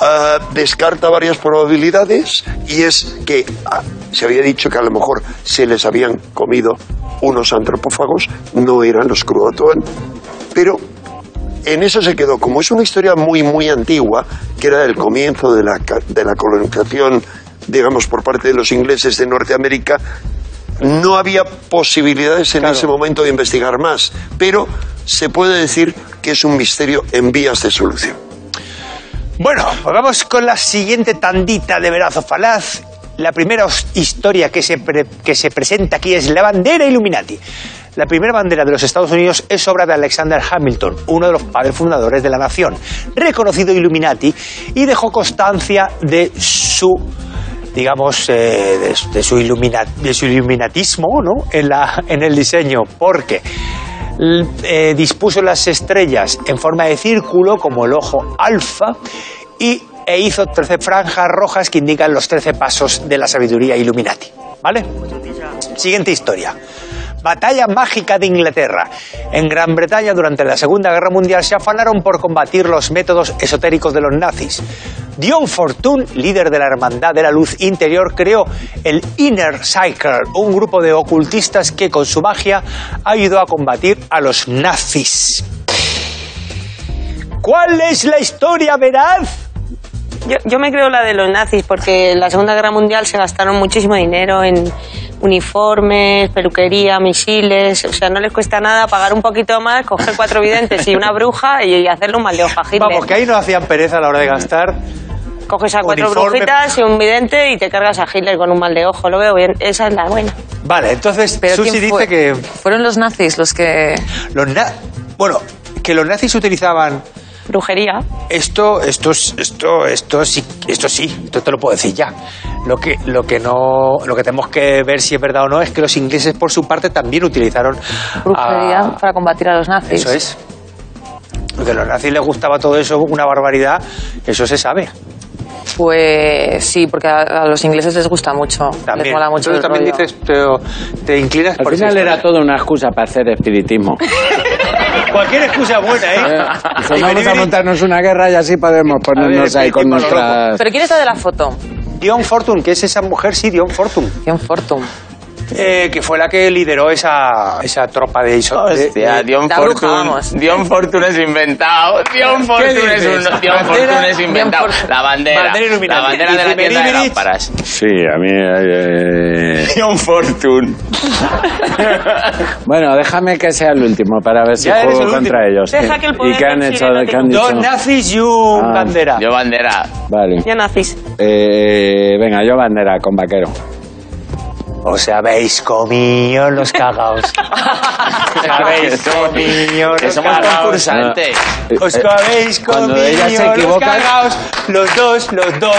Ah, descarta varias probabilidades y es que ah, se había dicho que a lo mejor se les habían comido unos antropófagos, no eran los Croatoan, pero en eso se quedó. Como es una historia muy, muy antigua, que era el comienzo de la, de la colonización, digamos, por parte de los ingleses de Norteamérica, no había posibilidades en ese momento de investigar más, pero se puede decir que es un misterio en vías de solución. Bueno, pues vamos con la siguiente tandita de verazo falaz. La primera historia que se, que se presenta aquí es la bandera Illuminati. La primera bandera de los Estados Unidos es obra de Alexander Hamilton, uno de los padres fundadores de la nación, reconocido Illuminati, y dejó constancia de su digamos, eh, de, su- de su iluminatismo ¿no? en, la, en el diseño, porque eh, dispuso las estrellas en forma de círculo, como el ojo alfa, y, e hizo 13 franjas rojas que indican los 13 pasos de la sabiduría Illuminati. ¿Vale? Siguiente historia. Batalla mágica de Inglaterra. En Gran Bretaña, durante la Segunda Guerra Mundial, se afanaron por combatir los métodos esotéricos de los nazis. Dion Fortune, líder de la Hermandad de la Luz Interior, creó el Inner Cycle, un grupo de ocultistas que con su magia ayudó a combatir a los nazis. ¿Cuál es la historia veraz? Yo, yo me creo la de los nazis, porque en la Segunda Guerra Mundial se gastaron muchísimo dinero en uniformes, peluquería, misiles. O sea, no les cuesta nada pagar un poquito más, coger cuatro videntes y una bruja y hacerle un mal de hoja a Hitler. Vamos, que ahí no hacían pereza a la hora de gastar. Coges a cuatro uniforme. brujitas y un vidente y te cargas a Hitler con un mal de ojo. Lo veo bien. Esa es la buena. Vale, entonces Pero Susi ¿quién dice fue? que Fueron los nazis los que... los na- bueno, que los nazis utilizaban Brujería. esto, esto, es- esto, esto sí, esto sí, esto te lo puedo decir ya. Lo que, lo que no, lo que tenemos que ver si es verdad o no es que los ingleses por su parte también utilizaron Brujería a- para combatir a los nazis. Eso es. Porque a los nazis les gustaba todo eso, una barbaridad, eso se sabe. Pues sí, porque a, a los ingleses les gusta mucho. Les También. mola mucho Entonces el también rollo. dices, te, te inclinas Al por final era todo una excusa para hacer espiritismo. Cualquier excusa buena, ¿eh? Pues vamos a montarnos una guerra y así podemos ponernos ahí con nuestras... Pero ¿quién está de la foto? Dion Fortune, que es esa mujer, sí, Dion Fortune, Dion Fortune. Eh, que fue la que lideró esa, esa tropa de iso. Hostia, de- Dion Fortune. vamos. Dion Fortune es inventado. Dion Fortune es un. Dion Fortune es inventado. La bandera. Bandera. La bandera de la tienda de lámparas. Sí, a mí... eh, Dion Fortune. Bueno, déjame que sea el último para ver si Ya juego el contra último. ellos. Deja que el poder ¿Y qué han hecho? ¿Qué han dicho? nazis y un Ah. bandera. Yo bandera. Vale. Ya nazis. Eh, venga, yo bandera con vaquero. Os habéis comido los cagaos. Os habéis comido Que los somos cagaos. concursantes. Os Eh, habéis cuando comido se los cagaos. Los dos, los dos.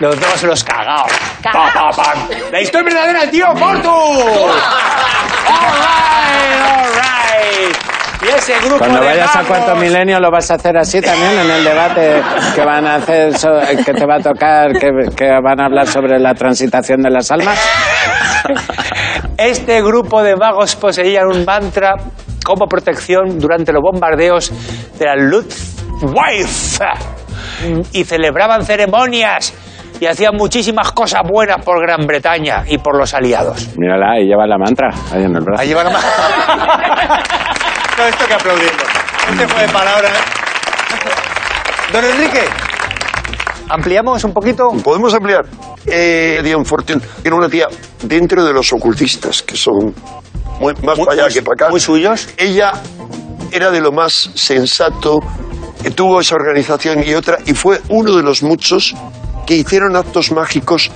Los dos los cagaos. Pa, pa, pam. La historia verdadera del tío Fortu. All right, all right. Y ese grupo Cuando de vayas a cuarto milenio lo vas a hacer así también en el debate que van a hacer, so- que te va a tocar, que, que van a hablar sobre la transitación de las almas. Este grupo de magos poseían un mantra como protección durante los bombardeos de la Luftwaffe y celebraban ceremonias y hacía muchísimas cosas buenas por Gran Bretaña y por los aliados. Mírala, ahí lleva la mantra, ahí en el brazo. Ahí llevan más. no, esto que aplaudirlo. Este fue de palabra. Don Enrique, ampliamos un poquito. ¿Podemos ampliar? Eh, Dion Fortune era una tía dentro de los ocultistas, que son muy- más Muy- para allá muy- que para acá. muy suyos. Ella era de lo más sensato, que tuvo esa organización y otra, y fue uno de los muchos que hicieron actos mágicos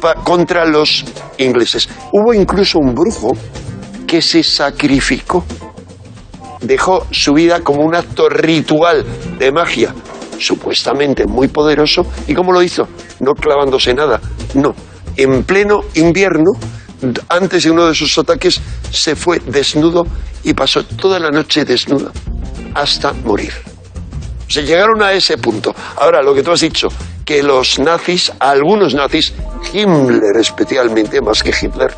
pa- contra los ingleses. Hubo incluso un brujo que se sacrificó dejó su vida como un acto ritual de magia, supuestamente muy poderoso. ¿Y cómo lo hizo? No clavándose nada, no. En pleno invierno, antes de uno de sus ataques, se fue desnudo y pasó toda la noche desnudo hasta morir. Se llegaron a ese punto. Ahora, lo que tú has dicho, que los nazis, algunos nazis, Himmler especialmente, más que Hitler,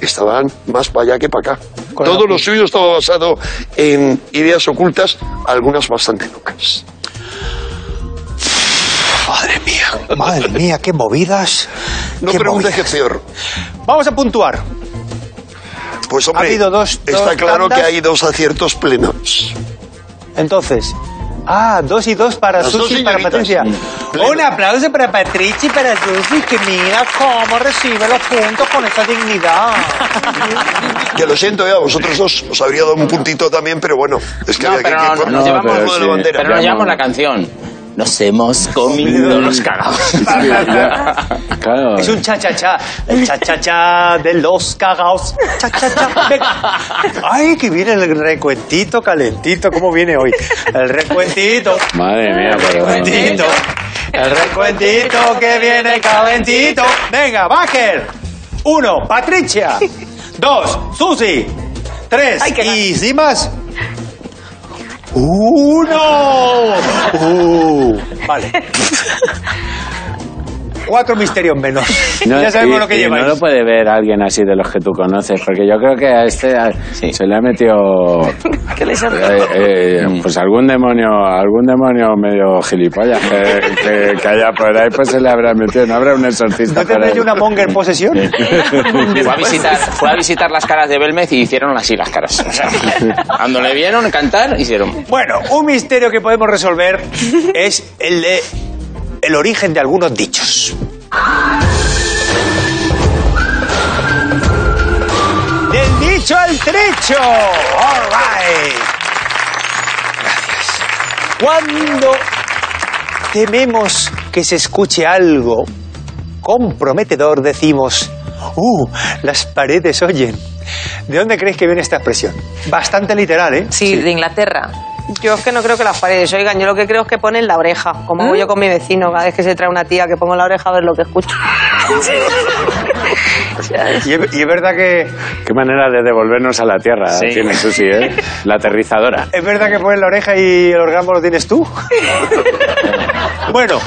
estaban más para allá que para acá. Todo lo suyo estaba basado en ideas ocultas, algunas bastante locas. Madre mía, madre mía, qué movidas. No qué preguntes qué peor. Vamos a puntuar. Pues hombre, Ha habido dos- está dos claro tandas. que hay dos aciertos plenos. Entonces, ah, dos y dos para Las Susi y para. Patricia. Pleno. Un aplauso para Patricia y para Susi, que mira cómo recibe los puntos con esa dignidad. Que lo siento, ya, vosotros dos os habría dado un puntito también, pero bueno, es que No, había que- pero que- no, nos no, llevamos sí. bandera. Pero llevamos no. la canción. Nos hemos comido los cagados. Claro. Es un cha-cha-cha. El cha-cha-cha de los cagaos. Cha-cha-cha. Venga. Ay, que viene el recuentito calentito. ¿Cómo viene hoy? El recuentito. Madre mía, pero... Recuentito. El recuentito que viene calentito. Venga, Baker. Uno, Patricia. Dos, Susi. Tres, Ay, qué y Simas. ¡Uno! Uh, vale. Cuatro misterios menos. No, ya sabemos y- lo que lleváis. No lo puede ver alguien así de los que tú conoces, porque yo creo que a este a- se le ha metido ¿Qué les hace? eh, eh, pues algún demonio, algún demonio medio gilipollas que, que- que haya por ahí, pues se le habrá metido. No habrá un exorcista ¿No tendréis una monga en posesión? Fue a, visitar, fue a visitar las caras de Belmez y hicieron así las caras. O sea, cuando le vieron cantar, hicieron. Bueno, un misterio que podemos resolver es el de el origen de algunos dichos. Del dicho al trecho. All right. Gracias. Cuando tememos que se escuche algo comprometedor, decimos, ¡uh! Las paredes oyen. ¿De dónde creéis que viene esta expresión? Bastante literal, ¿eh? Sí, de Inglaterra. Yo es que no creo que las paredes oigan, yo lo que creo es que ponen la oreja, como hago yo con mi vecino, cada vez que se trae una tía que pongo la oreja a ver lo que escucho. Y es, y es verdad que Qué manera de devolvernos a la tierra Sí. tiene Susi, ¿eh? La aterrizadora. es verdad que pones la oreja y el orgasmo lo tienes tú. bueno,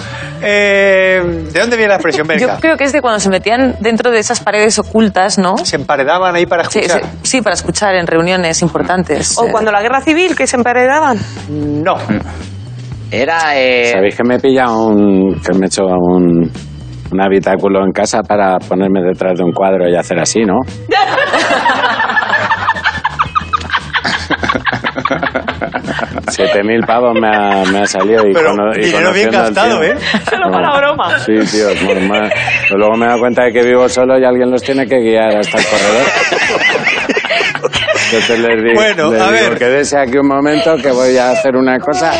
eh, ¿de dónde viene la expresión, Yo Berga? creo que es de cuando se metían dentro de esas paredes ocultas, ¿no? Se emparedaban ahí para Sí, escuchar. sí, sí, para escuchar en reuniones importantes. O Eh, cuando la guerra civil, que se emparedaban. No. Era. eh, ¿Sabéis que me he pillado un. que me he hecho un. un habitáculo en casa para ponerme detrás de un cuadro y hacer así, ¿no? Siete mil pavos me ha, me ha salido y, Pero cono- y dinero bien conociendo al gastado, tío- ¿eh? Solo para broma. Sí, tío, es normal. Pero luego me he dado cuenta de que vivo solo y alguien los tiene que guiar hasta el corredor. Entonces les digo, Bueno, les a digo, ver. quédese aquí un momento que voy a hacer una cosa.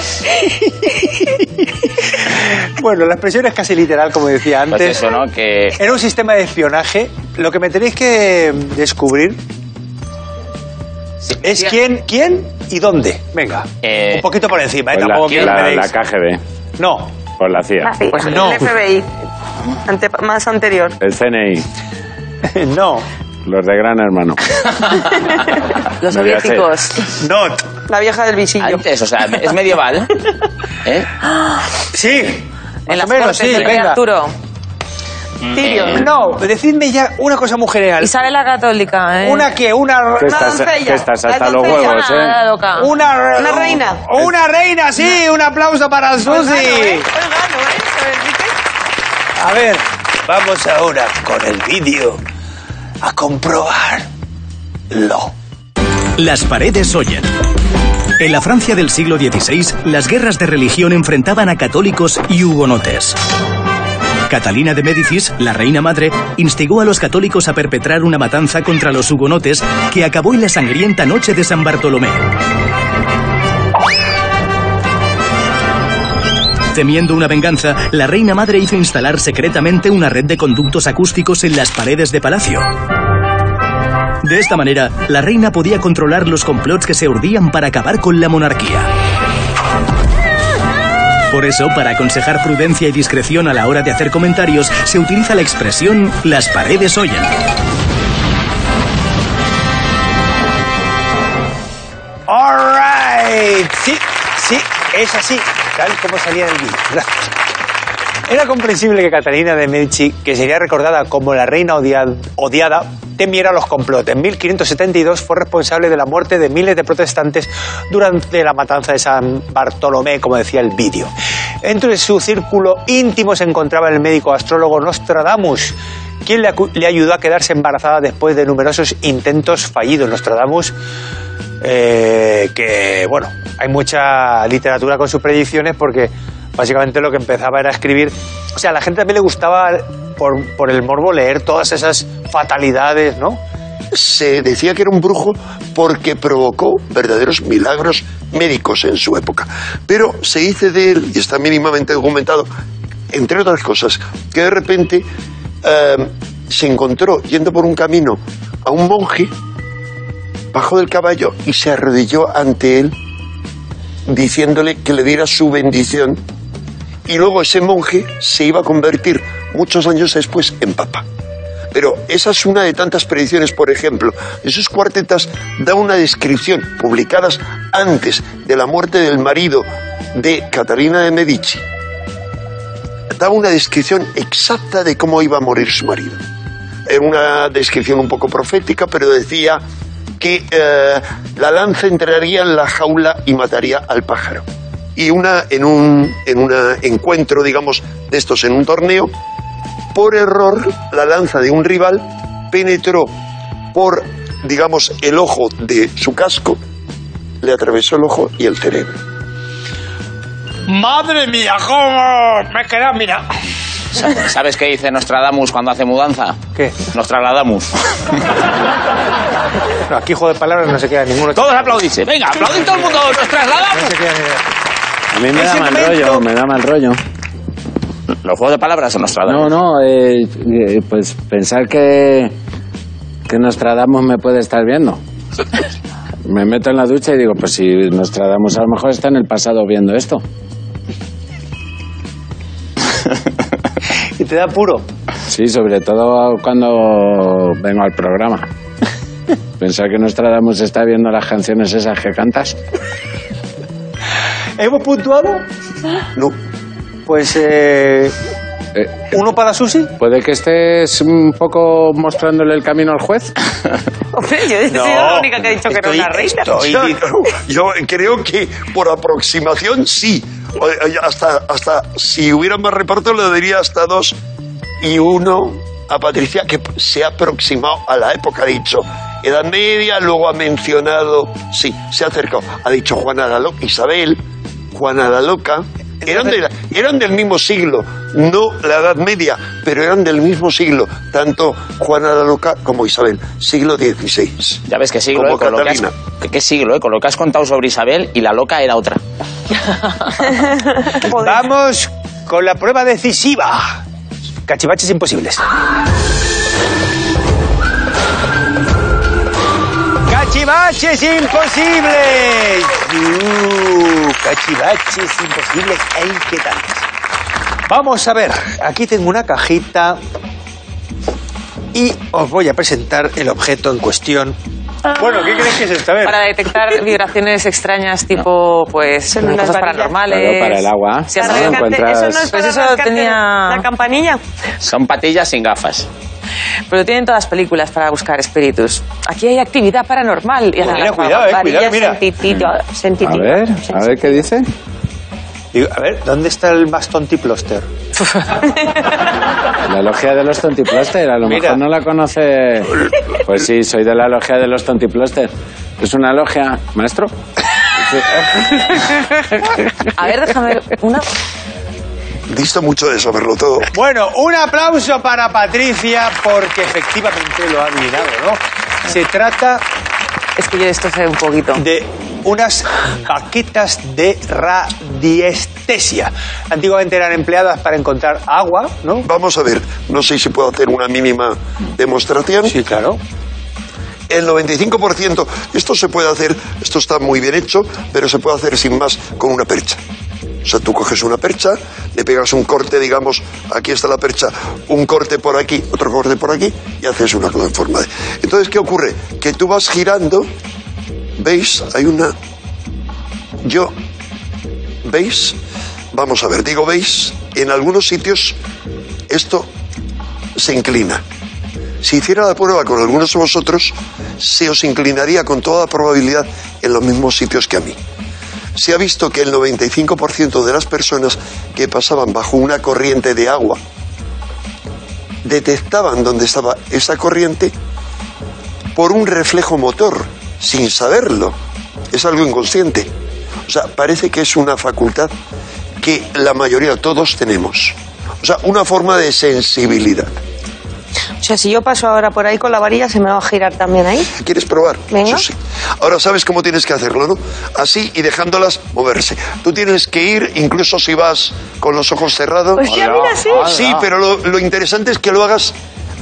Bueno, la expresión es casi literal, como decía pues antes. eso, ¿no? Que. Era un sistema de espionaje. Lo que me tenéis que descubrir es quién, quién y dónde. Venga, Eh, un poquito por encima, ¿eh? Pues Tampoco la, quiero que la, deis- la KGB, No, por la CIA, Así, Pues el no. FBI. Ante- más anterior. el CNI, no, los de Gran Hermano. los soviéticos. not. La vieja del visillo. Antes, o sea, es medieval. ¿Eh? Sí, En más las o menos, cortes sí, del rey venga. Arturo. Tyrion. No, decidme ya una cosa muy general. Isabel la Católica, ¿eh? ¿Una qué? Una... Que estás, doncella. hasta los huevos, ¿eh? loca. Una, Una reina. Una reina, sí. Un aplauso para Susi. Pues ¿eh? Pues ¿eh? A ver, vamos ahora con el vídeo a comprobarlo. Las paredes oyen. En la Francia del siglo XVI, las guerras de religión enfrentaban a católicos y hugonotes. Catalina de Médicis, la reina madre, instigó a los católicos a perpetrar una matanza contra los hugonotes que acabó en la sangrienta noche de San Bartolomé. Temiendo una venganza, la reina madre hizo instalar secretamente una red de conductos acústicos en las paredes de palacio. De esta manera, la reina podía controlar los complots que se urdían para acabar con la monarquía. Por eso, para aconsejar prudencia y discreción a la hora de hacer comentarios, se utiliza la expresión las paredes oyen. All right. Sí, sí, es así, tal como salía el vídeo. Gracias. Era comprensible que Catalina de Medici, que sería recordada como la reina odia- odiada, temiera los complots. En 1572 fue responsable de la muerte de miles de protestantes durante la matanza de San Bartolomé, como decía el vídeo. Entre su círculo íntimo se encontraba el médico astrólogo Nostradamus, quien le ayudó a quedarse embarazada después de numerosos intentos fallidos. Nostradamus eh, que, bueno, hay mucha literatura con sus predicciones porque básicamente lo que empezaba era escribir. O sea, a la gente también le gustaba, por, por el morbo, leer todas esas fatalidades, ¿no? Se decía que era un brujo porque provocó verdaderos milagros médicos en su época. Pero se dice de él, y está mínimamente documentado, entre otras cosas, que de repente eh, se encontró yendo por un camino a un monje, bajó del caballo y se arrodilló ante él, diciéndole que le diera su bendición. Y luego ese monje se iba a convertir muchos años después en papa. Pero esa es una de tantas predicciones, por ejemplo. Esos cuartetas dan una descripción, publicadas antes de la muerte del marido de Catalina de Medici. Da una descripción exacta de cómo iba a morir su marido. Era una descripción un poco profética, pero decía que eh, la lanza entraría en la jaula y mataría al pájaro. Y una, en un en un encuentro, digamos, de estos en un torneo, por error, la lanza de un rival penetró por, digamos, el ojo de su casco, le atravesó el ojo y el cerebro. Madre mía, cómo me he quedado, mira. ¿Sabes qué dice Nostradamus cuando hace mudanza? ¿Qué? Nos trasladamos. No, aquí juego de palabras no se queda ninguno. Todos aplaudís. Venga, aplaudid todo el mundo. Nos No se queda. A mí me da mal momento- rollo, me da mal rollo. Los juegos de palabras son Nostradamus. No, no, eh, eh, pues pensar que, que Nostradamus me puede estar viendo. Me meto en la ducha y digo, pues si Nostradamus a lo mejor está en el pasado viendo esto. Y te da puro. Sí, sobre todo cuando vengo al programa. Pensar que Nostradamus está viendo las canciones esas que cantas. ¿Hemos puntuado? No, Pues eh, Eh, uno para Susi. ¿Puede que estés un poco mostrándole el camino al juez? Hombre, yo he sido la única que ha dicho que era una reina. estoy- yo, creo que por aproximación sí. Eh, Hasta, hasta si hubiera más reparto le daría hasta dos y uno a Patricia que se ha aproximado a la época, ha dicho Edad Media, luego ha mencionado, sí, se ha acercado, ha dicho Juana la Loca, Isabel, Juana la Loca, eran, de la- eran del mismo siglo, no la Edad Media, pero eran del mismo siglo, tanto Juana la Loca como Isabel, siglo XVI. Ya ves qué siglo, Como eh, con lo que has, qué- qué siglo, eh, con lo que has contado sobre Isabel y la loca era otra. Vamos con la prueba decisiva. Cachivaches imposibles. Cachivaches imposibles. Uh, cachivaches imposibles. ¡Ay, qué tal! Vamos a ver. Aquí tengo una cajita y os voy a presentar el objeto en cuestión. Bueno, ¿qué crees que es esto? A ver. Para detectar vibraciones extrañas tipo, pues, cosas varillas. paranormales. Claro, para el agua. Sí, Para así ¿no? encuentras- Eso no es Pues para eso rascarte tenía- la campanilla. Son patillas sin gafas. Pero tienen todas las películas para buscar espíritus. Aquí hay actividad paranormal. Y Pues mira, cuidado, eh, cuidado, mira. A ver, a ver qué dice. Digo, a ver, ¿dónde está el más tontiploster? La logia de los tontiploster, a lo Mira. mejor no la conoce. Pues sí, soy de la logia de los tontiploster. ¿Es una logia, maestro? A ver, déjame ver una. Dista mucho de saberlo todo. Bueno, un aplauso para Patricia porque efectivamente lo ha adivinado, ¿no? Se trata Es que yo de esto sé un poquito. de unas baquetas de radiestesia. Antiguamente eran empleadas para encontrar agua, ¿no? Vamos a ver, no sé si puedo hacer una mínima demostración. Sí, claro. El 95%, esto se puede hacer, esto está muy bien hecho, pero se puede hacer sin más con una percha. O sea, tú coges una percha, le pegas un corte, digamos, aquí está la percha, un corte por aquí, otro corte por aquí, y haces una cosa en forma de... Entonces, ¿qué ocurre? Que tú vas girando, ¿veis? Hay una... Yo... ¿Veis? Vamos a ver, digo, ¿veis? En algunos sitios esto se inclina. Si hiciera la prueba con algunos de vosotros, se os inclinaría con toda probabilidad en los mismos sitios que a mí. Se ha visto que el 95% de las personas que pasaban bajo una corriente de agua detectaban dónde estaba esa corriente por un reflejo motor, sin saberlo. Es algo inconsciente. O sea, parece que es una facultad que la mayoría, todos tenemos. O sea, una forma de sensibilidad. O sea, si yo paso ahora por ahí con la varilla, se me va a girar también ahí. ¿Quieres probar? Venga. Eso sí. Ahora sabes cómo tienes que hacerlo, ¿no? Así y dejándolas moverse. Tú tienes que ir, incluso si vas con los ojos cerrados. Pues ya, mira, sí. Sí, pero lo, lo interesante es que lo hagas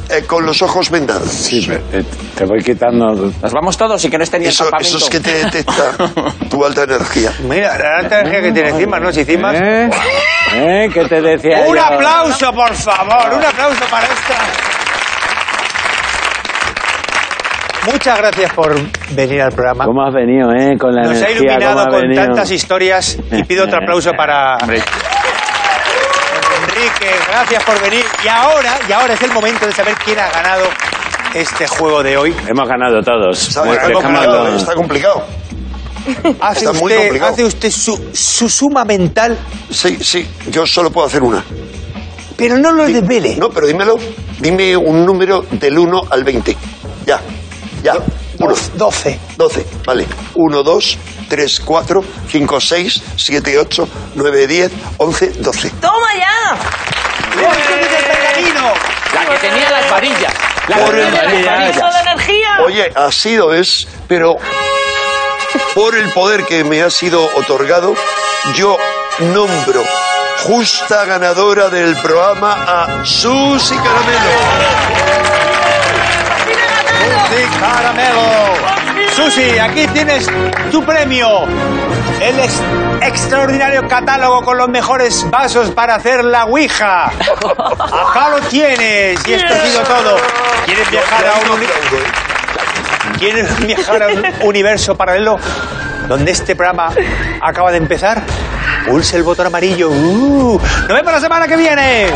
eh, con los ojos vendados. Sí, eh, te voy quitando. Nos vamos todos y que no esté ni el Eso, eso es que te detecta tu alta energía. Mira, la alta energía que tiene encima, ¿no? Si encima... ¿Eh? ¿Eh? ¿Qué te decía Un yo? aplauso, por favor, un aplauso para esta. Muchas gracias por venir al programa. ¿Cómo has venido, eh? Con la Nos ha energía, iluminado ¿cómo has con venido? tantas historias y pido otro aplauso para Enrique. Gracias por venir. Y ahora, y ahora es el momento de saber quién ha ganado este juego de hoy. Hemos ganado todos. Está complicado, está complicado. Hace Está muy usted, complicado. hace usted su, su suma mental, Sí, sí, yo solo puedo hacer una. pero no lo desvele. No, pero dímelo. Dime un número del 1 al 20. Ya, ya. Uno. 12. 12, vale. 1, 2, 3, 4, 5, 6, 7, 8, 9, 10, 11, 12. ¡Toma ya! La que tenía las varillas. La que Por el- tenía las varillas. ¡Piso de energía! Oye, ha sido es, pero por el poder que me ha sido otorgado, yo nombro justa ganadora del programa a Susi Caramelo. Susi Caramelo. Susi, aquí tienes tu premio. El ex- extraordinario catálogo con los mejores vasos para hacer la Ouija. Acá lo tienes. Y esto ha sido todo. ¿Quieres viajar a un, uni- ¿Quieres viajar a un universo paralelo donde este programa acaba de empezar? Pulse el botón amarillo. Uh, nos vemos la semana que viene.